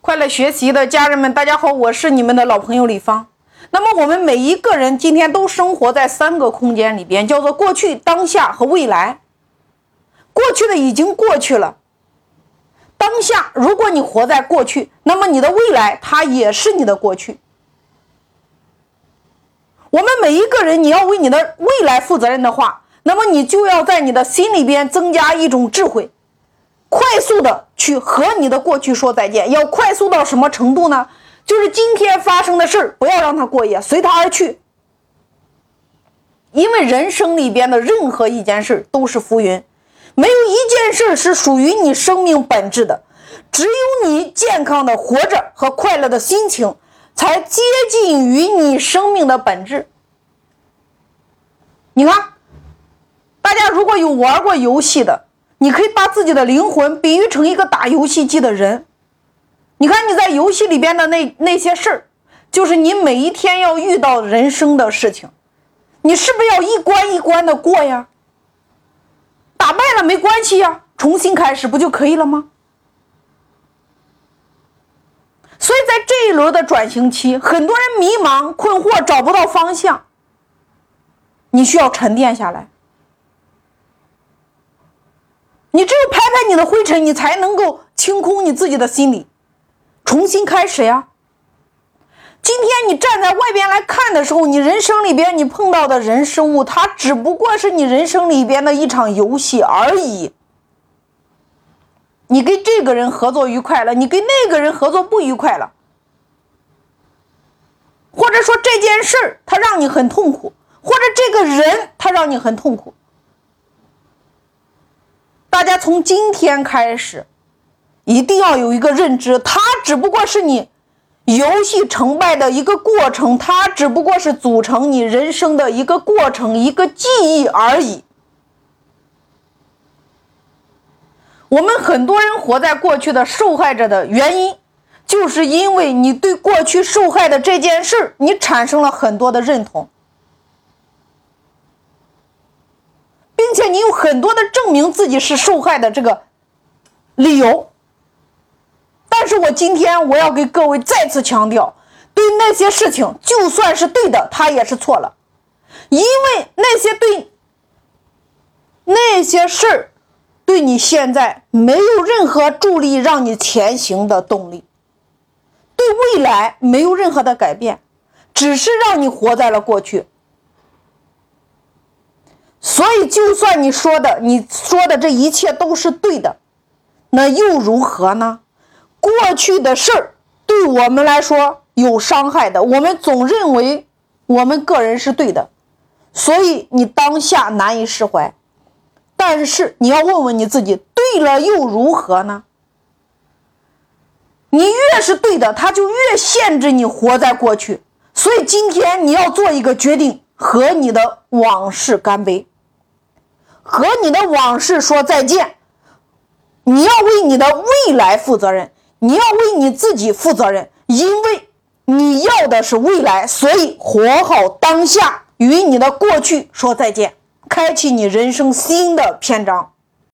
快乐学习的家人们，大家好，我是你们的老朋友李芳。那么我们每一个人今天都生活在三个空间里边，叫做过去、当下和未来。过去的已经过去了，当下如果你活在过去，那么你的未来它也是你的过去。我们每一个人，你要为你的未来负责任的话，那么你就要在你的心里边增加一种智慧。快速的去和你的过去说再见，要快速到什么程度呢？就是今天发生的事儿，不要让它过夜，随它而去。因为人生里边的任何一件事都是浮云，没有一件事是属于你生命本质的。只有你健康的活着和快乐的心情，才接近于你生命的本质。你看，大家如果有玩过游戏的。你可以把自己的灵魂比喻成一个打游戏机的人，你看你在游戏里边的那那些事儿，就是你每一天要遇到人生的事情，你是不是要一关一关的过呀？打败了没关系呀，重新开始不就可以了吗？所以在这一轮的转型期，很多人迷茫困惑，找不到方向，你需要沉淀下来。你只有拍拍你的灰尘，你才能够清空你自己的心里，重新开始呀。今天你站在外边来看的时候，你人生里边你碰到的人事物，它只不过是你人生里边的一场游戏而已。你跟这个人合作愉快了，你跟那个人合作不愉快了，或者说这件事儿它让你很痛苦，或者这个人他让你很痛苦。大家从今天开始，一定要有一个认知，它只不过是你游戏成败的一个过程，它只不过是组成你人生的一个过程、一个记忆而已。我们很多人活在过去的受害者的原因，就是因为你对过去受害的这件事你产生了很多的认同。并且你有很多的证明自己是受害的这个理由，但是我今天我要给各位再次强调，对那些事情就算是对的，他也是错了，因为那些对那些事儿对你现在没有任何助力让你前行的动力，对未来没有任何的改变，只是让你活在了过去。所以，就算你说的，你说的这一切都是对的，那又如何呢？过去的事儿对我们来说有伤害的，我们总认为我们个人是对的，所以你当下难以释怀。但是你要问问你自己，对了又如何呢？你越是对的，他就越限制你活在过去。所以今天你要做一个决定。和你的往事干杯，和你的往事说再见。你要为你的未来负责任，你要为你自己负责任，因为你要的是未来，所以活好当下，与你的过去说再见，开启你人生新的篇章。